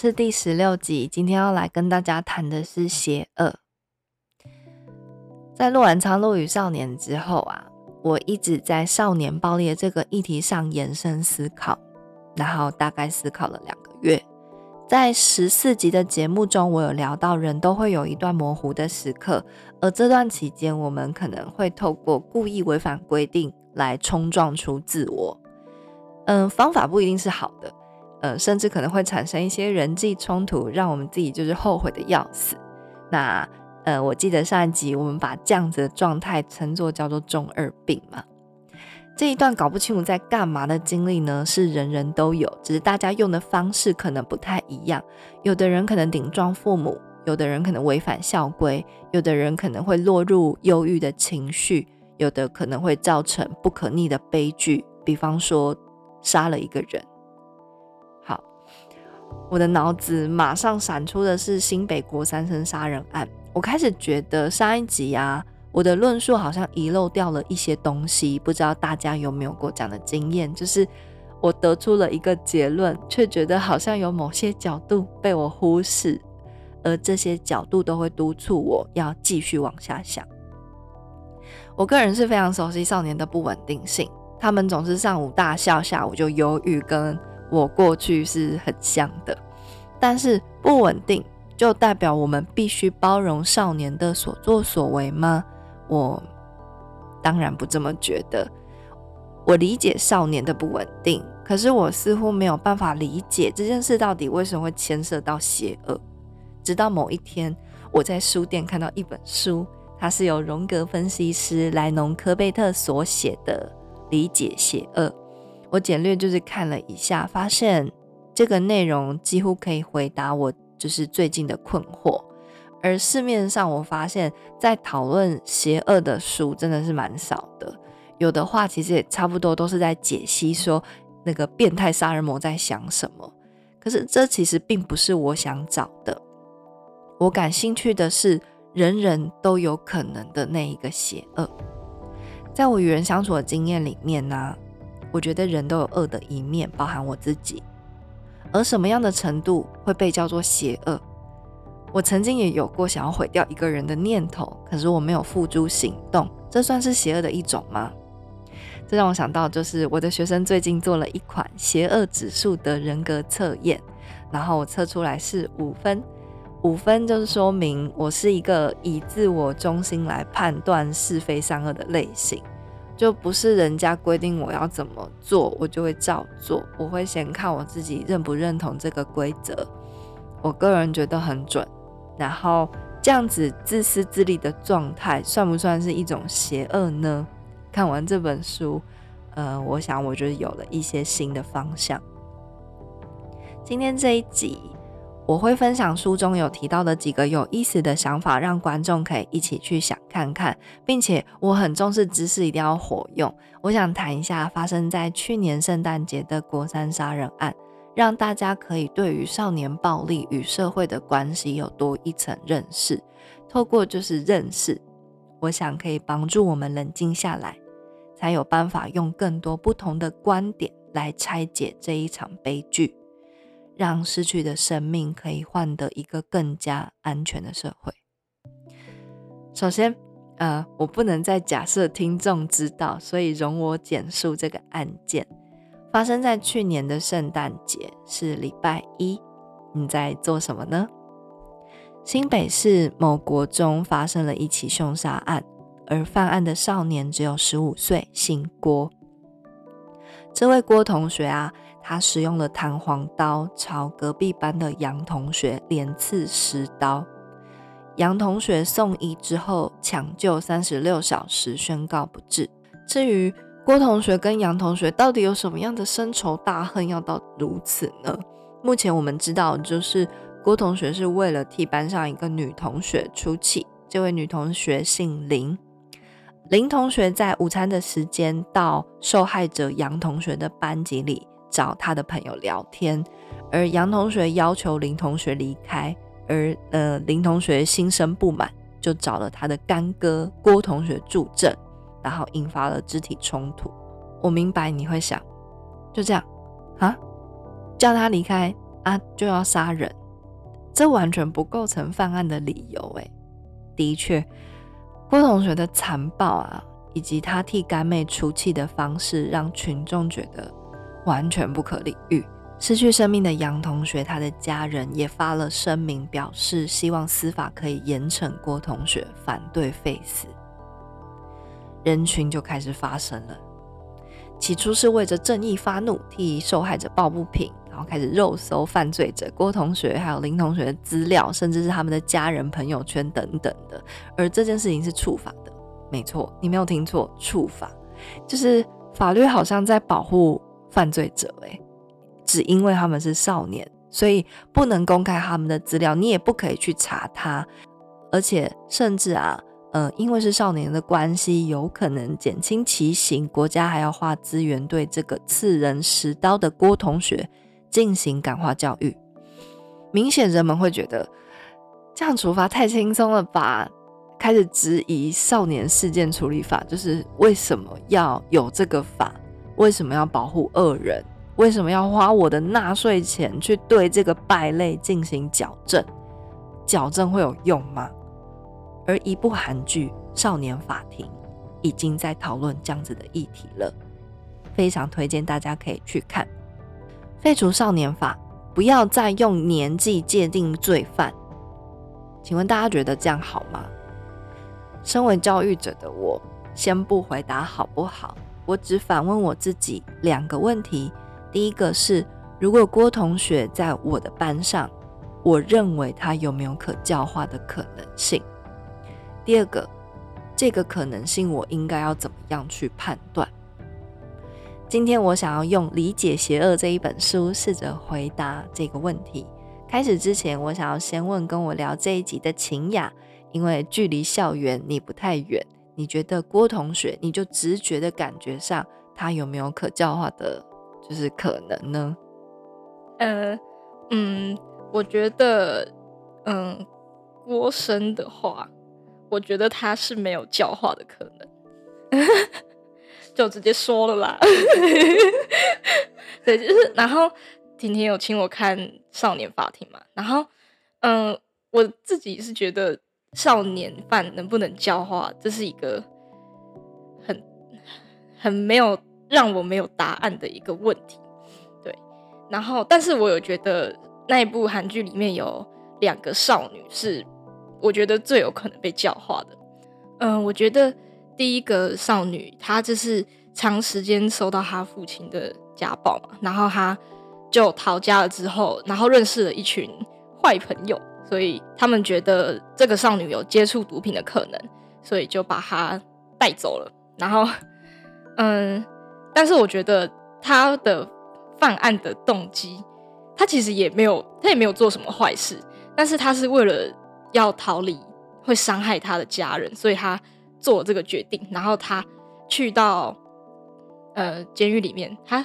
是第十六集，今天要来跟大家谈的是邪恶。在录完《苍鹭与少年》之后啊，我一直在少年暴力这个议题上延伸思考，然后大概思考了两个月。在十四集的节目中，我有聊到人都会有一段模糊的时刻，而这段期间，我们可能会透过故意违反规定来冲撞出自我。嗯，方法不一定是好的。呃，甚至可能会产生一些人际冲突，让我们自己就是后悔的要死。那呃，我记得上一集我们把这样子的状态称作叫做中二病嘛。这一段搞不清楚在干嘛的经历呢，是人人都有，只是大家用的方式可能不太一样。有的人可能顶撞父母，有的人可能违反校规，有的人可能会落入忧郁的情绪，有的可能会造成不可逆的悲剧，比方说杀了一个人。我的脑子马上闪出的是新北国三生杀人案。我开始觉得上一集啊，我的论述好像遗漏掉了一些东西，不知道大家有没有过这样的经验？就是我得出了一个结论，却觉得好像有某些角度被我忽视，而这些角度都会督促我要继续往下想。我个人是非常熟悉少年的不稳定性，他们总是上午大笑，下午就忧郁，跟。我过去是很像的，但是不稳定就代表我们必须包容少年的所作所为吗？我当然不这么觉得。我理解少年的不稳定，可是我似乎没有办法理解这件事到底为什么会牵涉到邪恶。直到某一天，我在书店看到一本书，它是由荣格分析师莱农科贝特所写的《理解邪恶》。我简略就是看了一下，发现这个内容几乎可以回答我就是最近的困惑。而市面上我发现，在讨论邪恶的书真的是蛮少的，有的话其实也差不多都是在解析说那个变态杀人魔在想什么。可是这其实并不是我想找的，我感兴趣的是人人都有可能的那一个邪恶。在我与人相处的经验里面呢。我觉得人都有恶的一面，包含我自己。而什么样的程度会被叫做邪恶？我曾经也有过想要毁掉一个人的念头，可是我没有付诸行动，这算是邪恶的一种吗？这让我想到，就是我的学生最近做了一款邪恶指数的人格测验，然后我测出来是五分，五分就是说明我是一个以自我中心来判断是非善恶的类型。就不是人家规定我要怎么做，我就会照做。我会先看我自己认不认同这个规则，我个人觉得很准。然后这样子自私自利的状态，算不算是一种邪恶呢？看完这本书，呃，我想我就有了一些新的方向。今天这一集。我会分享书中有提到的几个有意思的想法，让观众可以一起去想看看，并且我很重视知识一定要活用。我想谈一下发生在去年圣诞节的国三杀人案，让大家可以对于少年暴力与社会的关系有多一层认识。透过就是认识，我想可以帮助我们冷静下来，才有办法用更多不同的观点来拆解这一场悲剧。让失去的生命可以换得一个更加安全的社会。首先，呃，我不能再假设听众知道，所以容我简述这个案件。发生在去年的圣诞节，是礼拜一。你在做什么呢？新北市某国中发生了一起凶杀案，而犯案的少年只有十五岁，姓郭。这位郭同学啊。他使用了弹簧刀朝隔壁班的杨同学连刺十刀，杨同学送医之后抢救三十六小时宣告不治。至于郭同学跟杨同学到底有什么样的深仇大恨，要到如此呢？目前我们知道，就是郭同学是为了替班上一个女同学出气。这位女同学姓林，林同学在午餐的时间到受害者杨同学的班级里找他的朋友聊天，而杨同学要求林同学离开，而呃林同学心生不满，就找了他的干哥郭同学助阵。然后引发了肢体冲突。我明白你会想，就这样啊，叫他离开啊，就要杀人，这完全不构成犯案的理由。诶，的确，郭同学的残暴啊，以及他替干妹出气的方式，让群众觉得完全不可理喻。失去生命的杨同学，他的家人也发了声明，表示希望司法可以严惩郭同学，反对废死。人群就开始发生了。起初是为着正义发怒，替受害者抱不平，然后开始肉搜犯罪者郭同学还有林同学的资料，甚至是他们的家人、朋友圈等等的。而这件事情是处罚的，没错，你没有听错，处罚就是法律好像在保护犯罪者，诶，只因为他们是少年，所以不能公开他们的资料，你也不可以去查他，而且甚至啊。呃，因为是少年的关系，有可能减轻其刑，国家还要花资源对这个刺人十刀的郭同学进行感化教育。明显人们会觉得这样处罚太轻松了吧？开始质疑少年事件处理法，就是为什么要有这个法？为什么要保护恶人？为什么要花我的纳税钱去对这个败类进行矫正？矫正会有用吗？而一部韩剧《少年法庭》已经在讨论这样子的议题了，非常推荐大家可以去看。废除少年法，不要再用年纪界定罪犯。请问大家觉得这样好吗？身为教育者的我，先不回答好不好？我只反问我自己两个问题：第一个是，如果郭同学在我的班上，我认为他有没有可教化的可能性？第二个，这个可能性我应该要怎么样去判断？今天我想要用《理解邪恶》这一本书试着回答这个问题。开始之前，我想要先问跟我聊这一集的晴雅，因为距离校园你不太远，你觉得郭同学，你就直觉的感觉上，他有没有可教化的，就是可能呢？呃，嗯，我觉得，嗯，郭生的话。我觉得他是没有教化的可能，就直接说了啦。对，就是，然后婷婷有请我看《少年法庭》嘛，然后，嗯，我自己是觉得少年犯能不能教化，这是一个很很没有让我没有答案的一个问题。对，然后，但是我有觉得那一部韩剧里面有两个少女是。我觉得最有可能被教化的，嗯，我觉得第一个少女，她就是长时间受到她父亲的家暴嘛，然后她就逃家了之后，然后认识了一群坏朋友，所以他们觉得这个少女有接触毒品的可能，所以就把她带走了。然后，嗯，但是我觉得他的犯案的动机，他其实也没有，他也没有做什么坏事，但是他是为了。要逃离会伤害他的家人，所以他做这个决定。然后他去到呃监狱里面，他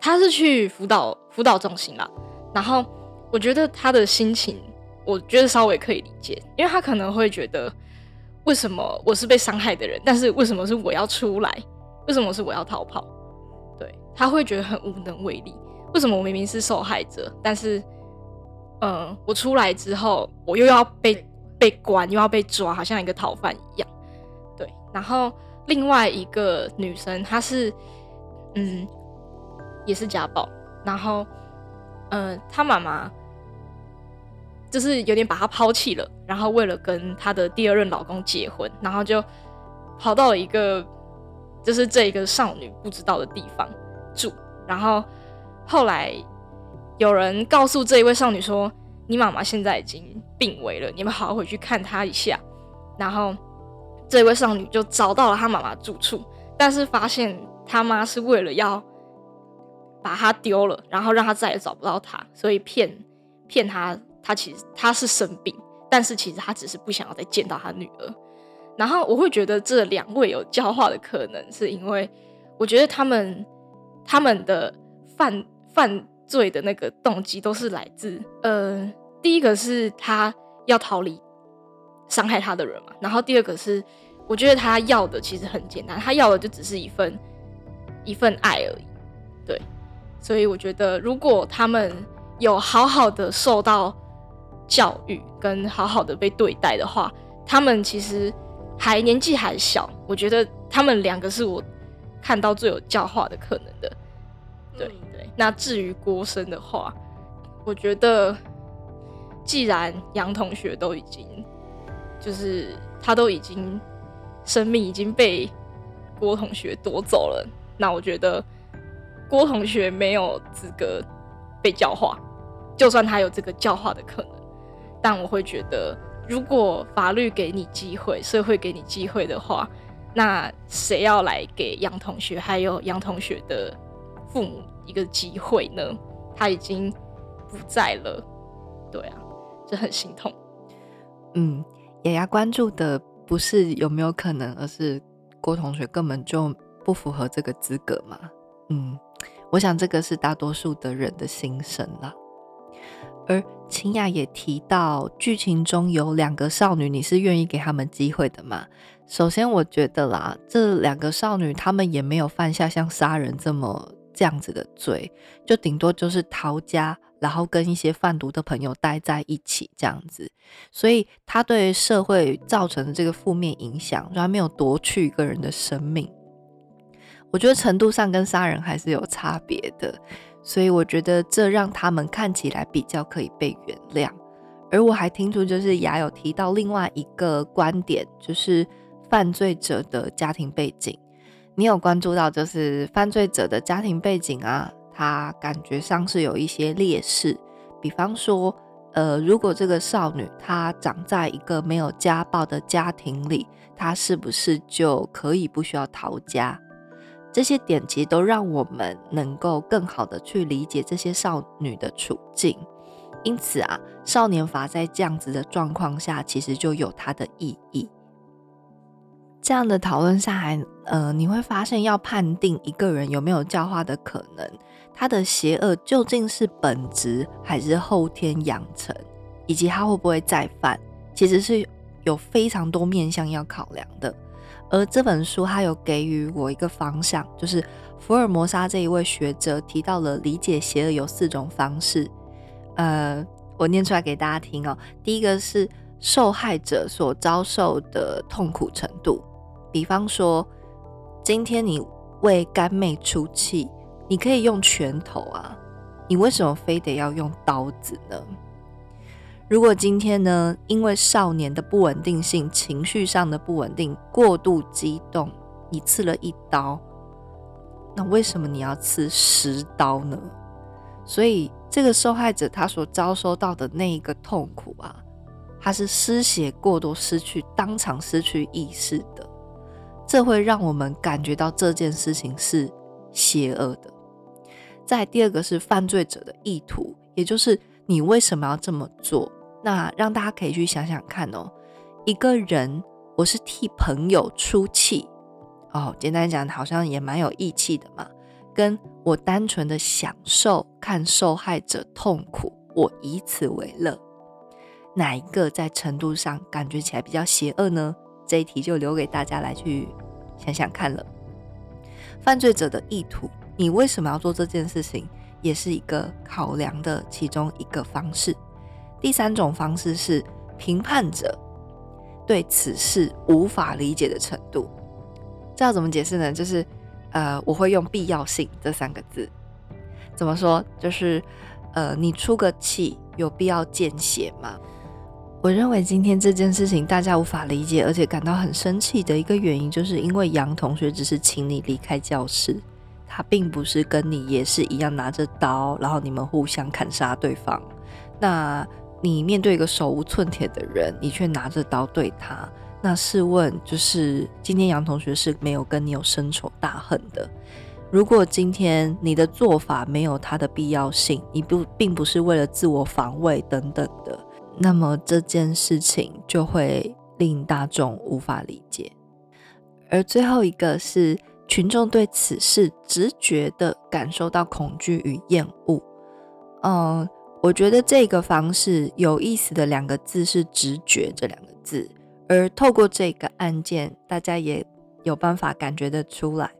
他是去辅导辅导中心啦。然后我觉得他的心情，我觉得稍微可以理解，因为他可能会觉得，为什么我是被伤害的人，但是为什么是我要出来？为什么是我要逃跑？对他会觉得很无能为力。为什么我明明是受害者，但是？嗯，我出来之后，我又要被被关，又要被抓，好像一个逃犯一样。对，然后另外一个女生，她是嗯，也是家暴，然后嗯，她妈妈就是有点把她抛弃了，然后为了跟她的第二任老公结婚，然后就跑到了一个就是这一个少女不知道的地方住，然后后来。有人告诉这一位少女说：“你妈妈现在已经病危了，你们好好回去看她一下。”然后这位少女就找到了她妈妈住处，但是发现她妈是为了要把她丢了，然后让她再也找不到她，所以骗骗她，他其实他是生病，但是其实他只是不想要再见到他女儿。然后我会觉得这两位有教化的可能，是因为我觉得他们他们的犯犯罪的那个动机都是来自呃，第一个是他要逃离伤害他的人嘛，然后第二个是我觉得他要的其实很简单，他要的就只是一份一份爱而已，对，所以我觉得如果他们有好好的受到教育跟好好的被对待的话，他们其实。还年纪还小，我觉得他们两个是我看到最有教化的可能的。对对，那至于郭生的话，我觉得既然杨同学都已经，就是他都已经生命已经被郭同学夺走了，那我觉得郭同学没有资格被教化，就算他有这个教化的可能，但我会觉得。如果法律给你机会，社会给你机会的话，那谁要来给杨同学还有杨同学的父母一个机会呢？他已经不在了，对啊，这很心痛。嗯，雅雅关注的不是有没有可能，而是郭同学根本就不符合这个资格嘛。嗯，我想这个是大多数的人的心声啦。而清雅也提到，剧情中有两个少女，你是愿意给他们机会的吗？首先，我觉得啦，这两个少女她们也没有犯下像杀人这么这样子的罪，就顶多就是逃家，然后跟一些贩毒的朋友待在一起这样子。所以，他对社会造成的这个负面影响，还没有夺去一个人的生命。我觉得程度上跟杀人还是有差别的。所以我觉得这让他们看起来比较可以被原谅，而我还听出就是雅有提到另外一个观点，就是犯罪者的家庭背景。你有关注到就是犯罪者的家庭背景啊？他感觉上是有一些劣势，比方说，呃，如果这个少女她长在一个没有家暴的家庭里，她是不是就可以不需要逃家？这些点其实都让我们能够更好的去理解这些少女的处境，因此啊，少年法在这样子的状况下，其实就有它的意义。这样的讨论下来，呃，你会发现要判定一个人有没有教化的可能，他的邪恶究竟是本质还是后天养成，以及他会不会再犯，其实是有非常多面向要考量的。而这本书，它有给予我一个方向，就是福尔摩沙这一位学者提到了理解邪恶有四种方式。呃，我念出来给大家听哦。第一个是受害者所遭受的痛苦程度，比方说，今天你为干妹出气，你可以用拳头啊，你为什么非得要用刀子呢？如果今天呢，因为少年的不稳定性、情绪上的不稳定、过度激动，你刺了一刀，那为什么你要刺十刀呢？所以这个受害者他所遭受到的那一个痛苦啊，他是失血过多、失去当场失去意识的，这会让我们感觉到这件事情是邪恶的。再第二个是犯罪者的意图，也就是你为什么要这么做？那让大家可以去想想看哦，一个人我是替朋友出气哦，简单讲好像也蛮有义气的嘛。跟我单纯的享受看受害者痛苦，我以此为乐，哪一个在程度上感觉起来比较邪恶呢？这一题就留给大家来去想想看了。犯罪者的意图，你为什么要做这件事情，也是一个考量的其中一个方式。第三种方式是评判者对此事无法理解的程度，这要怎么解释呢？就是呃，我会用必要性这三个字，怎么说？就是呃，你出个气有必要见血吗？我认为今天这件事情大家无法理解，而且感到很生气的一个原因，就是因为杨同学只是请你离开教室，他并不是跟你也是一样拿着刀，然后你们互相砍杀对方。那你面对一个手无寸铁的人，你却拿着刀对他，那试问，就是今天杨同学是没有跟你有深仇大恨的。如果今天你的做法没有他的必要性，你不并不是为了自我防卫等等的，那么这件事情就会令大众无法理解。而最后一个是群众对此事直觉的感受到恐惧与厌恶。嗯，我觉得这个方式有意思的两个字是“直觉”这两个字，而透过这个案件，大家也有办法感觉得出来。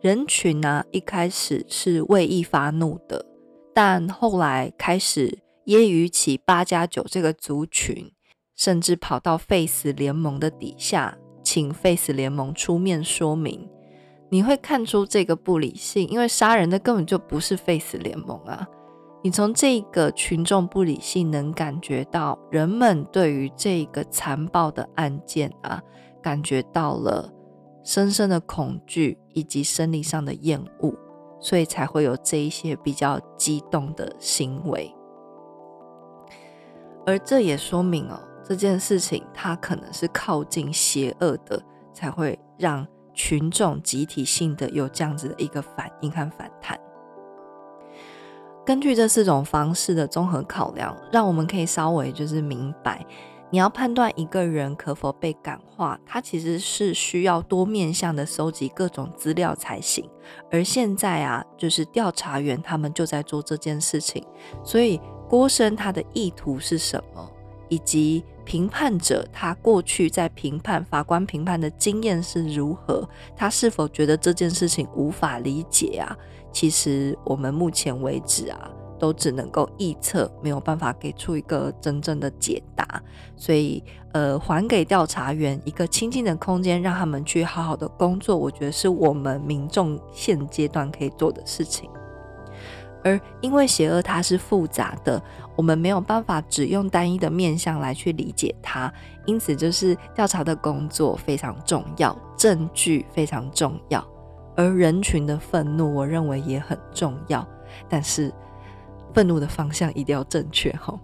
人群呢，一开始是未意发怒的，但后来开始揶揄起八加九这个族群，甚至跑到 Face 联盟的底下，请 Face 联盟出面说明。你会看出这个不理性，因为杀人的根本就不是 Face 联盟啊！你从这个群众不理性，能感觉到人们对于这个残暴的案件啊，感觉到了。深深的恐惧以及生理上的厌恶，所以才会有这一些比较激动的行为。而这也说明哦，这件事情它可能是靠近邪恶的，才会让群众集体性的有这样子的一个反应和反弹。根据这四种方式的综合考量，让我们可以稍微就是明白。你要判断一个人可否被感化，他其实是需要多面向的收集各种资料才行。而现在啊，就是调查员他们就在做这件事情。所以郭生他的意图是什么，以及评判者他过去在评判法官评判的经验是如何，他是否觉得这件事情无法理解啊？其实我们目前为止啊。都只能够臆测，没有办法给出一个真正的解答，所以呃，还给调查员一个清静的空间，让他们去好好的工作，我觉得是我们民众现阶段可以做的事情。而因为邪恶它是复杂的，我们没有办法只用单一的面向来去理解它，因此就是调查的工作非常重要，证据非常重要，而人群的愤怒，我认为也很重要，但是。愤怒的方向一定要正确哈。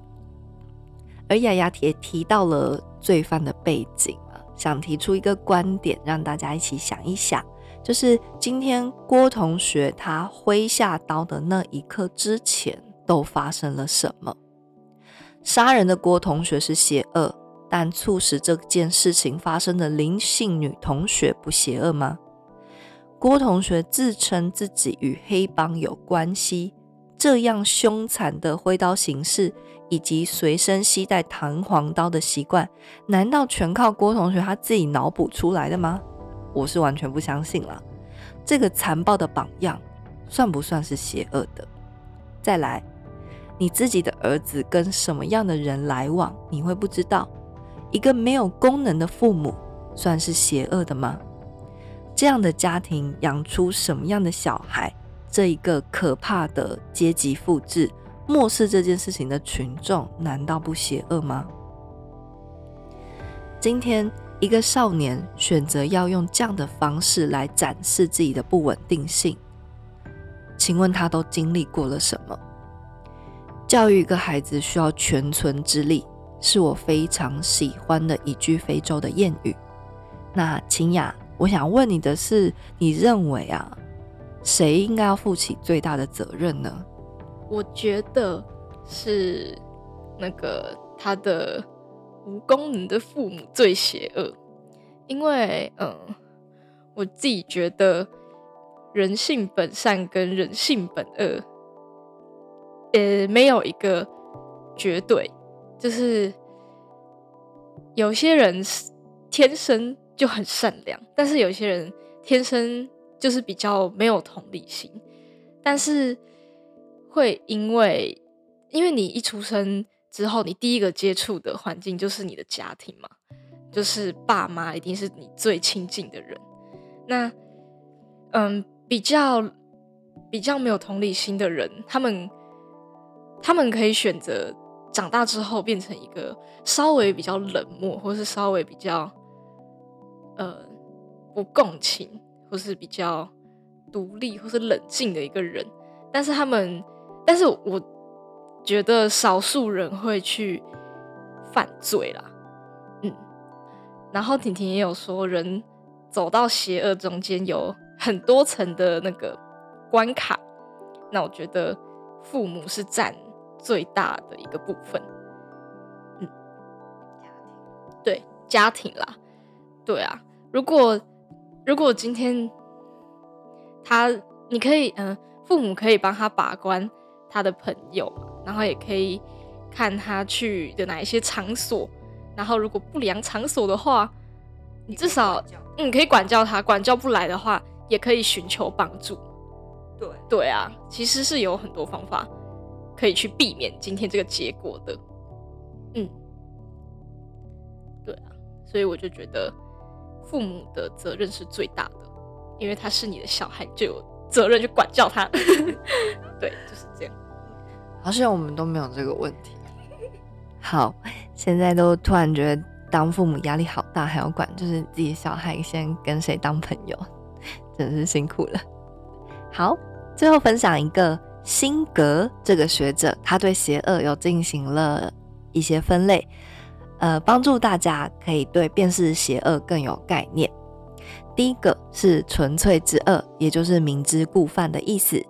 而雅雅也提到了罪犯的背景，想提出一个观点，让大家一起想一想，就是今天郭同学他挥下刀的那一刻之前都发生了什么？杀人的郭同学是邪恶，但促使这件事情发生的林姓女同学不邪恶吗？郭同学自称自己与黑帮有关系。这样凶残的挥刀行事，以及随身携带弹簧刀的习惯，难道全靠郭同学他自己脑补出来的吗？我是完全不相信了。这个残暴的榜样，算不算是邪恶的？再来，你自己的儿子跟什么样的人来往，你会不知道？一个没有功能的父母，算是邪恶的吗？这样的家庭养出什么样的小孩？这一个可怕的阶级复制，漠视这件事情的群众，难道不邪恶吗？今天一个少年选择要用这样的方式来展示自己的不稳定性，请问他都经历过了什么？教育一个孩子需要全存之力，是我非常喜欢的一句非洲的谚语。那秦雅，我想问你的是，你认为啊？谁应该要负起最大的责任呢？我觉得是那个他的无功能的父母最邪恶，因为嗯，我自己觉得人性本善跟人性本恶，呃，没有一个绝对，就是有些人天生就很善良，但是有些人天生。就是比较没有同理心，但是会因为因为你一出生之后，你第一个接触的环境就是你的家庭嘛，就是爸妈一定是你最亲近的人。那嗯，比较比较没有同理心的人，他们他们可以选择长大之后变成一个稍微比较冷漠，或是稍微比较呃不共情。或是比较独立或是冷静的一个人，但是他们，但是我觉得少数人会去犯罪啦。嗯，然后婷婷也有说，人走到邪恶中间有很多层的那个关卡，那我觉得父母是占最大的一个部分。嗯，家庭对家庭啦，对啊，如果如果今天他，你可以嗯，父母可以帮他把关他的朋友，然后也可以看他去的哪一些场所，然后如果不良场所的话，你至少嗯可以管教他，管教不来的话，也可以寻求帮助。对对啊，其实是有很多方法可以去避免今天这个结果的。嗯，对啊，所以我就觉得父母的责任是最大的，因为他是你的小孩，就有责任去管教他。对，就是这样。好像我们都没有这个问题。好，现在都突然觉得当父母压力好大，还要管就是自己小孩先跟谁当朋友，真是辛苦了。好，最后分享一个辛格这个学者，他对邪恶有进行了一些分类，呃，帮助大家可以对辨识邪恶更有概念。第一个是纯粹之恶，也就是明知故犯的意思。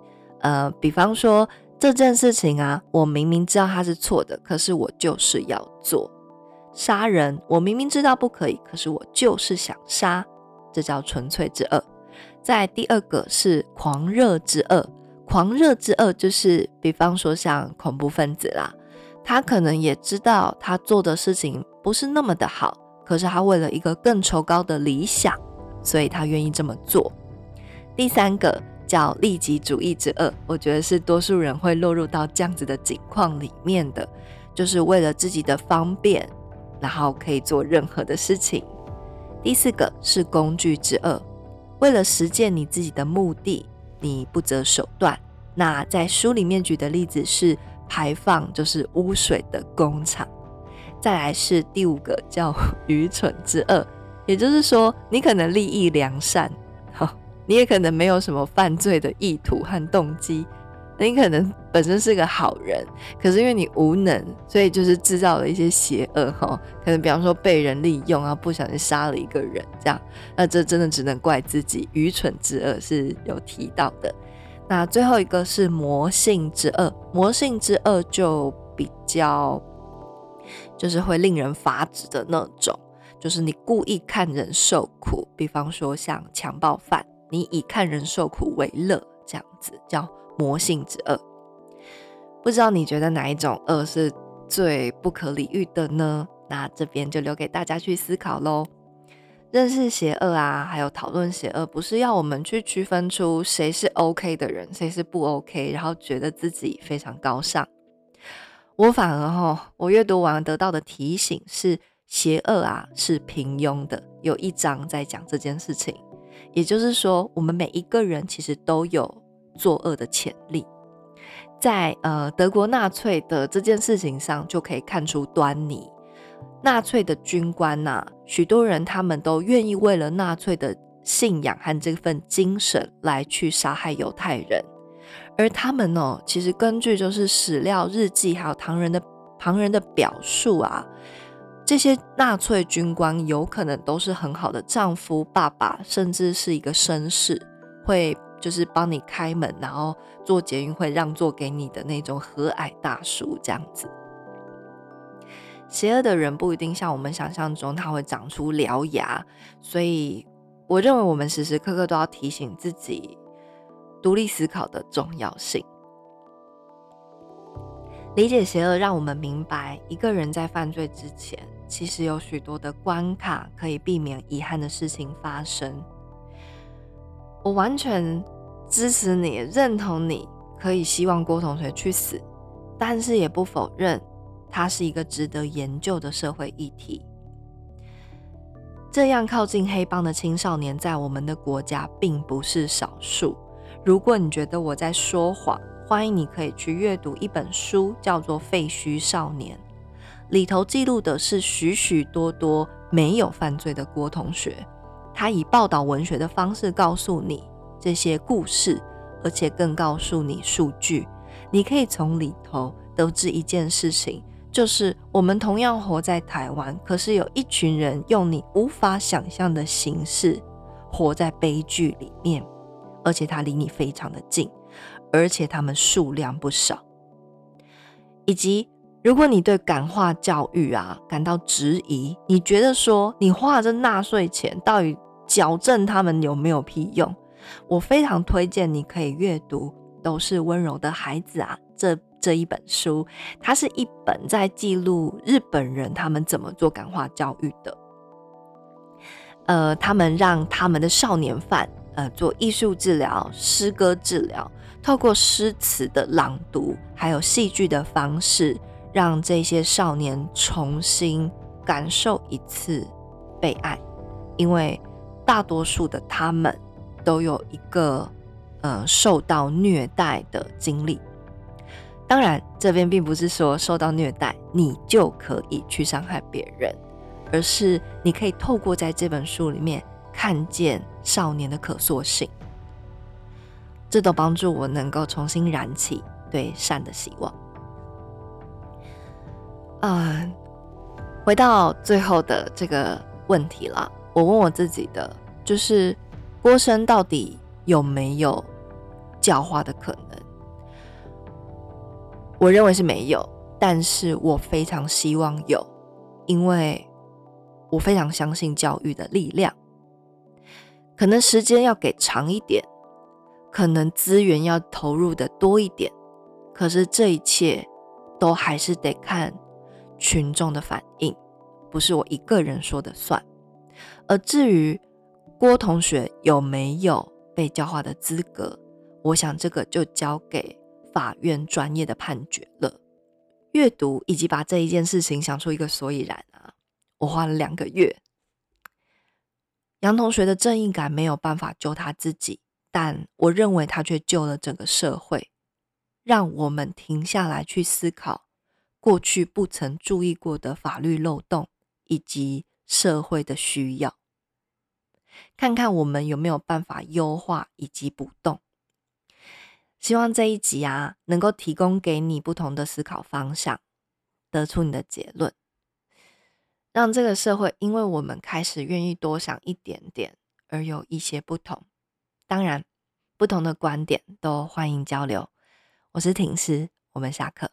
呃，比方说这件事情啊，我明明知道它是错的，可是我就是要做。杀人，我明明知道不可以，可是我就是想杀，这叫纯粹之恶。在第二个是狂热之恶，狂热之恶就是比方说像恐怖分子啦，他可能也知道他做的事情不是那么的好，可是他为了一个更崇高的理想，所以他愿意这么做。第三个叫利己主义之恶，我觉得是多数人会落入到这样子的境况里面的，就是为了自己的方便，然后可以做任何的事情。第四个是工具之恶。为了实现你自己的目的，你不择手段。那在书里面举的例子是排放就是污水的工厂。再来是第五个叫愚蠢之恶，也就是说你可能利益良善，你也可能没有什么犯罪的意图和动机。你可能本身是个好人，可是因为你无能，所以就是制造了一些邪恶哈。可能比方说被人利用啊，不小心杀了一个人这样，那这真的只能怪自己愚蠢之恶是有提到的。那最后一个是魔性之恶，魔性之恶就比较就是会令人发指的那种，就是你故意看人受苦，比方说像强暴犯，你以看人受苦为乐这样子叫。魔性之恶，不知道你觉得哪一种恶是最不可理喻的呢？那这边就留给大家去思考喽。认识邪恶啊，还有讨论邪恶，不是要我们去区分出谁是 OK 的人，谁是不 OK，然后觉得自己非常高尚。我反而哈，我阅读完得到的提醒是，邪恶啊是平庸的。有一章在讲这件事情，也就是说，我们每一个人其实都有。作恶的潜力，在呃德国纳粹的这件事情上就可以看出端倪。纳粹的军官呐，许多人他们都愿意为了纳粹的信仰和这份精神来去杀害犹太人，而他们呢，其实根据就是史料、日记还有旁人的旁人的表述啊，这些纳粹军官有可能都是很好的丈夫、爸爸，甚至是一个绅士，会。就是帮你开门，然后做捷运会让座给你的那种和蔼大叔，这样子。邪恶的人不一定像我们想象中他会长出獠牙，所以我认为我们时时刻刻都要提醒自己独立思考的重要性。理解邪恶，让我们明白一个人在犯罪之前，其实有许多的关卡可以避免遗憾的事情发生。我完全支持你，认同你，可以希望郭同学去死，但是也不否认他是一个值得研究的社会议题。这样靠近黑帮的青少年，在我们的国家并不是少数。如果你觉得我在说谎，欢迎你可以去阅读一本书，叫做《废墟少年》，里头记录的是许许多多没有犯罪的郭同学。他以报道文学的方式告诉你这些故事，而且更告诉你数据。你可以从里头得知一件事情，就是我们同样活在台湾，可是有一群人用你无法想象的形式活在悲剧里面，而且他离你非常的近，而且他们数量不少。以及如果你对感化教育啊感到质疑，你觉得说你花这纳税钱到底矫正他们有没有屁用？我非常推荐你可以阅读《都是温柔的孩子》啊，这这一本书，它是一本在记录日本人他们怎么做感化教育的。呃，他们让他们的少年犯呃做艺术治疗、诗歌治疗，透过诗词的朗读，还有戏剧的方式，让这些少年重新感受一次被爱，因为大多数的他们。都有一个呃受到虐待的经历。当然，这边并不是说受到虐待你就可以去伤害别人，而是你可以透过在这本书里面看见少年的可塑性，这都帮助我能够重新燃起对善的希望。啊，回到最后的这个问题了，我问我自己的就是。郭生到底有没有教化的可能？我认为是没有，但是我非常希望有，因为我非常相信教育的力量。可能时间要给长一点，可能资源要投入的多一点，可是这一切都还是得看群众的反应，不是我一个人说的算。而至于，郭同学有没有被教化的资格？我想这个就交给法院专业的判决了。阅读以及把这一件事情想出一个所以然啊，我花了两个月。杨同学的正义感没有办法救他自己，但我认为他却救了整个社会，让我们停下来去思考过去不曾注意过的法律漏洞以及社会的需要。看看我们有没有办法优化以及补洞。希望这一集啊，能够提供给你不同的思考方向，得出你的结论，让这个社会因为我们开始愿意多想一点点，而有一些不同。当然，不同的观点都欢迎交流。我是婷师，我们下课。